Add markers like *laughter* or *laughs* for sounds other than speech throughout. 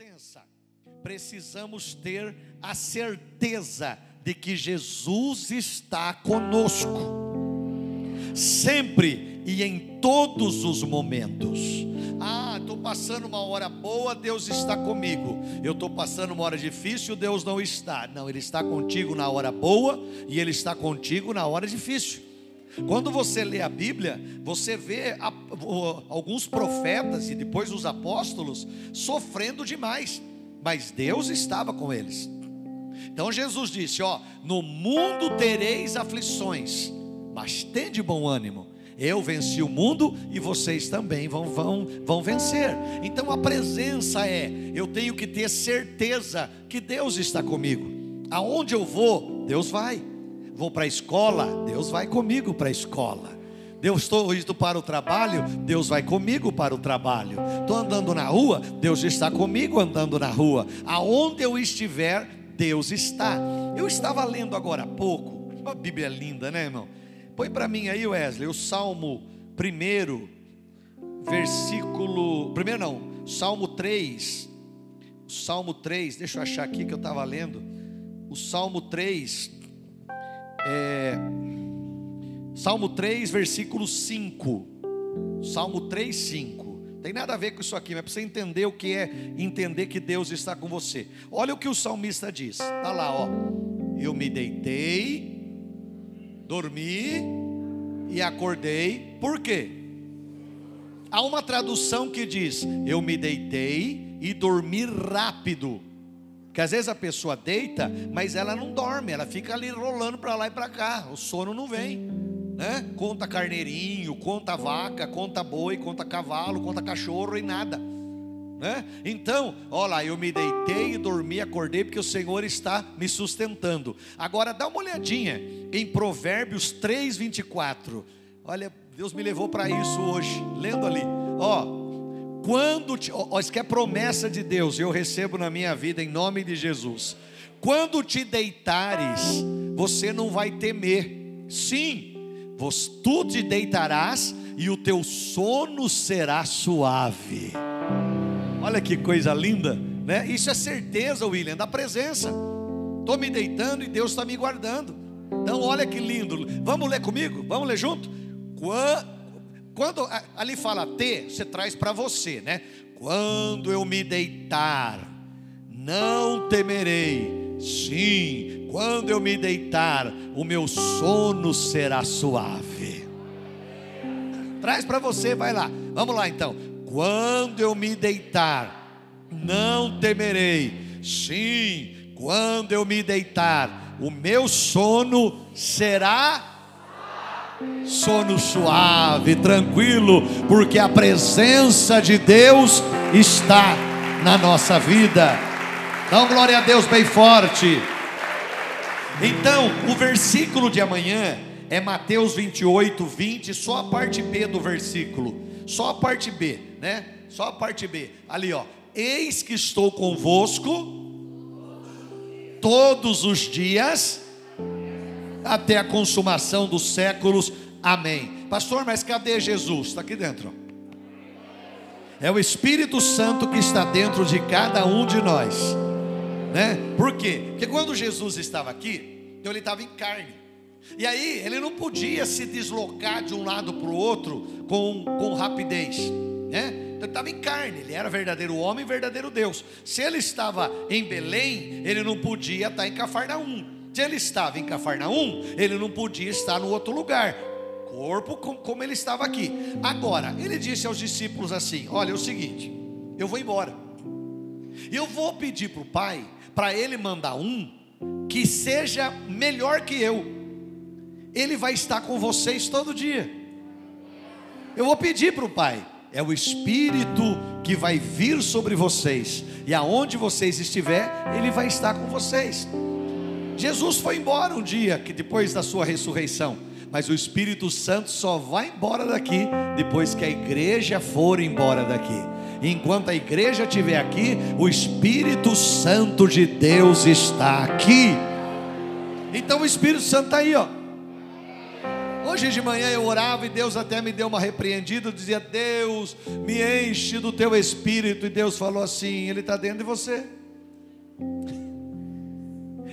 presença, precisamos ter a certeza de que Jesus está conosco, sempre e em todos os momentos. Ah, estou passando uma hora boa, Deus está comigo. Eu estou passando uma hora difícil, Deus não está. Não, Ele está contigo na hora boa e Ele está contigo na hora difícil. Quando você lê a Bíblia, você vê alguns profetas e depois os apóstolos sofrendo demais, mas Deus estava com eles. Então Jesus disse: Ó, no mundo tereis aflições, mas tende bom ânimo. Eu venci o mundo e vocês também vão, vão, vão vencer. Então a presença é: eu tenho que ter certeza que Deus está comigo. Aonde eu vou, Deus vai. Vou para a escola, Deus vai comigo para a escola. Deus estou indo para o trabalho, Deus vai comigo para o trabalho. Estou andando na rua, Deus está comigo andando na rua. Aonde eu estiver, Deus está. Eu estava lendo agora há pouco, uma Bíblia linda, né, irmão? Põe para mim aí, Wesley, o Salmo 1, versículo. Primeiro não, Salmo 3. Salmo 3, deixa eu achar aqui que eu estava lendo. O Salmo 3, é, Salmo 3, versículo 5. Salmo 3, 5. Tem nada a ver com isso aqui, mas para você entender o que é entender que Deus está com você. Olha o que o salmista diz. Está lá, ó. Eu me deitei, dormi e acordei. Por quê? Há uma tradução que diz: Eu me deitei e dormi rápido. Porque às vezes a pessoa deita, mas ela não dorme, ela fica ali rolando para lá e para cá, o sono não vem. Né? Conta carneirinho, conta vaca, conta boi, conta cavalo, conta cachorro e nada. Né? Então, olha lá, eu me deitei e dormi, acordei porque o Senhor está me sustentando. Agora dá uma olhadinha em Provérbios 3, 24. Olha, Deus me levou para isso hoje, lendo ali. Ó, quando, te, ó, isso que é promessa de Deus, eu recebo na minha vida em nome de Jesus. Quando te deitares, você não vai temer. Sim, tu te deitarás e o teu sono será suave. Olha que coisa linda, né? Isso é certeza, William, da presença. Estou me deitando e Deus está me guardando. Então, olha que lindo. Vamos ler comigo? Vamos ler junto? Quando quando ali fala ter, você traz para você, né? Quando eu me deitar, não temerei. Sim, quando eu me deitar, o meu sono será suave. Traz para você, vai lá. Vamos lá então. Quando eu me deitar, não temerei. Sim, quando eu me deitar, o meu sono será sono suave, tranquilo, porque a presença de Deus está na nossa vida. Dá glória a Deus bem forte. Então, o versículo de amanhã é Mateus 28, 20, só a parte B do versículo. Só a parte B, né? Só a parte B. Ali, ó. Eis que estou convosco todos os dias até a consumação dos séculos. Amém. Pastor, mas cadê Jesus? Está aqui dentro. É o Espírito Santo que está dentro de cada um de nós. Né? Por quê? Porque quando Jesus estava aqui, então ele estava em carne. E aí ele não podia se deslocar de um lado para o outro com, com rapidez. Né? Então ele estava em carne, ele era verdadeiro homem verdadeiro Deus. Se ele estava em Belém, ele não podia estar em Cafarnaum. Ele estava em Cafarnaum, ele não podia estar no outro lugar. Corpo como ele estava aqui. Agora, ele disse aos discípulos assim: Olha, é o seguinte, eu vou embora. Eu vou pedir para o Pai para ele mandar um que seja melhor que eu. Ele vai estar com vocês todo dia. Eu vou pedir para o Pai. É o Espírito que vai vir sobre vocês. E aonde vocês estiver, Ele vai estar com vocês. Jesus foi embora um dia, que depois da sua ressurreição, mas o Espírito Santo só vai embora daqui depois que a igreja for embora daqui. Enquanto a igreja estiver aqui, o Espírito Santo de Deus está aqui. Então o Espírito Santo está aí, ó. Hoje de manhã eu orava e Deus até me deu uma repreendida. Eu dizia: Deus, me enche do teu espírito. E Deus falou assim: Ele está dentro de você.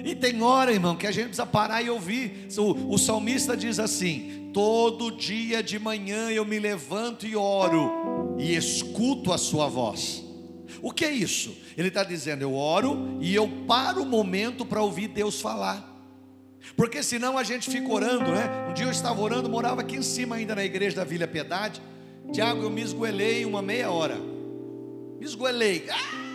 E tem hora, irmão, que a gente precisa parar e ouvir. O, o salmista diz assim: Todo dia de manhã eu me levanto e oro, e escuto a sua voz. O que é isso? Ele está dizendo: Eu oro e eu paro o momento para ouvir Deus falar. Porque senão a gente fica orando, né? Um dia eu estava orando, morava aqui em cima ainda na igreja da Vila Piedade. Tiago, eu me esgoelei uma meia hora. Me esgoelei. Ah!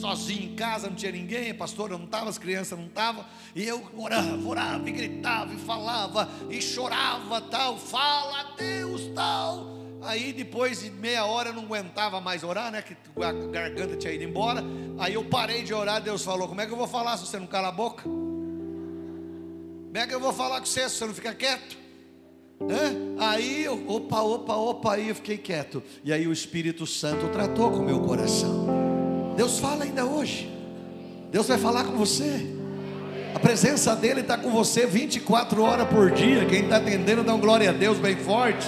Sozinho em casa, não tinha ninguém, a pastora não estava, as crianças não estavam. E eu orava, orava, e gritava, e falava, e chorava, tal. Fala, Deus, tal. Aí depois de meia hora eu não aguentava mais orar, né? Que a garganta tinha ido embora. Aí eu parei de orar, Deus falou: Como é que eu vou falar se você não cala a boca? Como é que eu vou falar com você se você não fica quieto? Aí, opa, opa, opa, aí eu fiquei quieto. E aí o Espírito Santo tratou com o meu coração. Deus fala ainda hoje. Deus vai falar com você. A presença dele está com você 24 horas por dia. Quem está atendendo, dá um glória a Deus bem forte.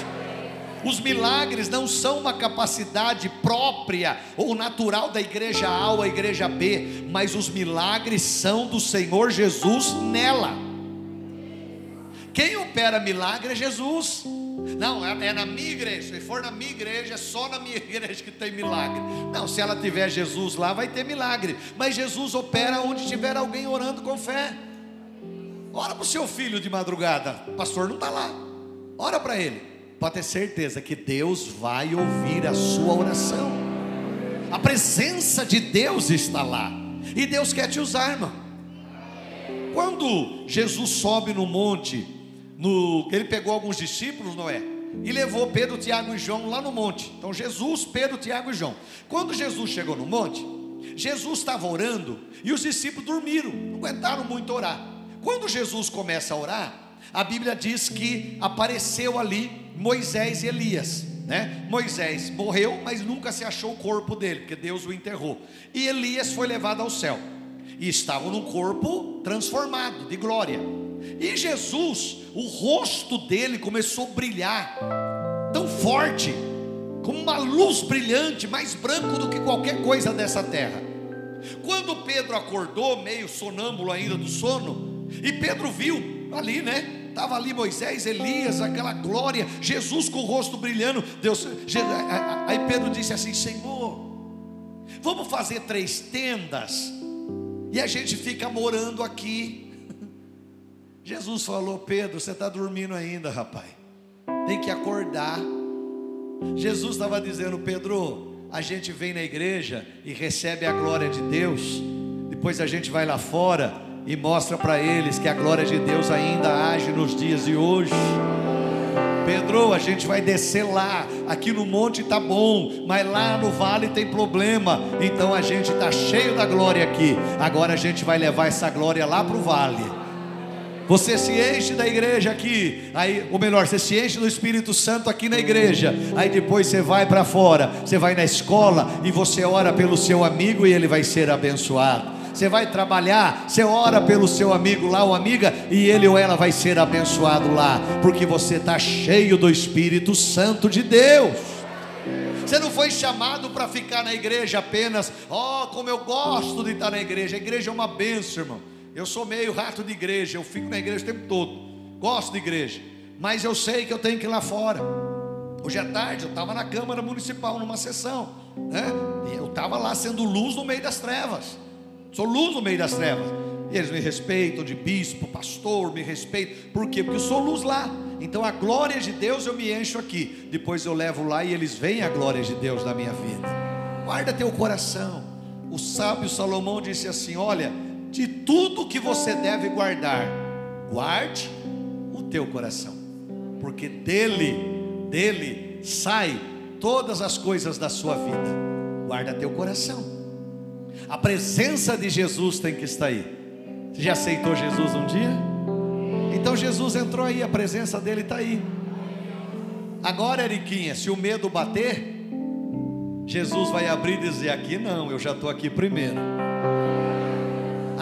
Os milagres não são uma capacidade própria ou natural da igreja A ou a igreja B, mas os milagres são do Senhor Jesus nela. Quem opera milagre é Jesus. Não, é, na minha igreja. Se for na minha igreja, é só na minha *laughs* igreja que tem milagre. Não, se ela tiver Jesus lá, vai ter milagre. Mas Jesus opera onde tiver alguém orando com fé. Ora para o seu filho de madrugada. O pastor não está lá. Ora para ele. Pode ter certeza que Deus vai ouvir a sua oração. A presença de Deus está lá. E Deus quer te usar, irmão. Quando Jesus sobe no monte no, ele pegou alguns discípulos, Noé, e levou Pedro, Tiago e João lá no monte. Então Jesus, Pedro, Tiago e João. Quando Jesus chegou no monte, Jesus estava orando e os discípulos dormiram, não aguentaram muito orar. Quando Jesus começa a orar, a Bíblia diz que apareceu ali Moisés e Elias. Né? Moisés morreu, mas nunca se achou o corpo dele, porque Deus o enterrou. E Elias foi levado ao céu. E estava num corpo transformado, de glória. E Jesus, o rosto dele começou a brilhar tão forte, como uma luz brilhante, mais branco do que qualquer coisa dessa terra. Quando Pedro acordou, meio sonâmbulo ainda do sono, e Pedro viu ali, né? Estava ali Moisés, Elias, aquela glória, Jesus com o rosto brilhando. Deus, aí Pedro disse assim: Senhor, vamos fazer três tendas, e a gente fica morando aqui. Jesus falou: Pedro, você está dormindo ainda, rapaz. Tem que acordar. Jesus estava dizendo: Pedro, a gente vem na igreja e recebe a glória de Deus. Depois a gente vai lá fora e mostra para eles que a glória de Deus ainda age nos dias de hoje. Pedro, a gente vai descer lá. Aqui no monte tá bom, mas lá no vale tem problema. Então a gente tá cheio da glória aqui. Agora a gente vai levar essa glória lá para o vale. Você se enche da igreja aqui, aí, ou melhor, você se enche do Espírito Santo aqui na igreja. Aí depois você vai para fora, você vai na escola e você ora pelo seu amigo e ele vai ser abençoado. Você vai trabalhar, você ora pelo seu amigo lá ou amiga e ele ou ela vai ser abençoado lá, porque você está cheio do Espírito Santo de Deus. Você não foi chamado para ficar na igreja apenas, ó, oh, como eu gosto de estar na igreja. A igreja é uma bênção, irmão. Eu sou meio rato de igreja, eu fico na igreja o tempo todo. Gosto de igreja, mas eu sei que eu tenho que ir lá fora. Hoje à tarde eu estava na Câmara Municipal numa sessão, né? Eu estava lá sendo luz no meio das trevas. Sou luz no meio das trevas. E eles me respeitam de bispo, pastor, me respeitam. Por quê? Porque eu sou luz lá. Então a glória de Deus eu me encho aqui. Depois eu levo lá e eles veem a glória de Deus na minha vida. Guarda teu coração. O sábio Salomão disse assim: Olha, de tudo que você deve guardar, guarde o teu coração, porque dele, dele sai todas as coisas da sua vida. Guarda teu coração. A presença de Jesus tem que estar aí. Você já aceitou Jesus um dia? Então Jesus entrou aí, a presença dele está aí. Agora, Eriquinha, se o medo bater, Jesus vai abrir e dizer: Aqui não, eu já estou aqui primeiro.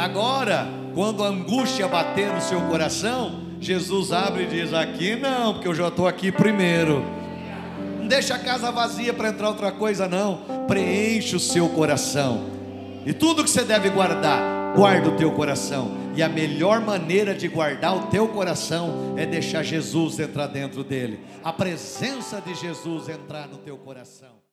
Agora, quando a angústia bater no seu coração, Jesus abre e diz: Aqui não, porque eu já estou aqui primeiro. Não deixa a casa vazia para entrar outra coisa, não. Preenche o seu coração. E tudo que você deve guardar, guarda o teu coração. E a melhor maneira de guardar o teu coração é deixar Jesus entrar dentro dele. A presença de Jesus entrar no teu coração.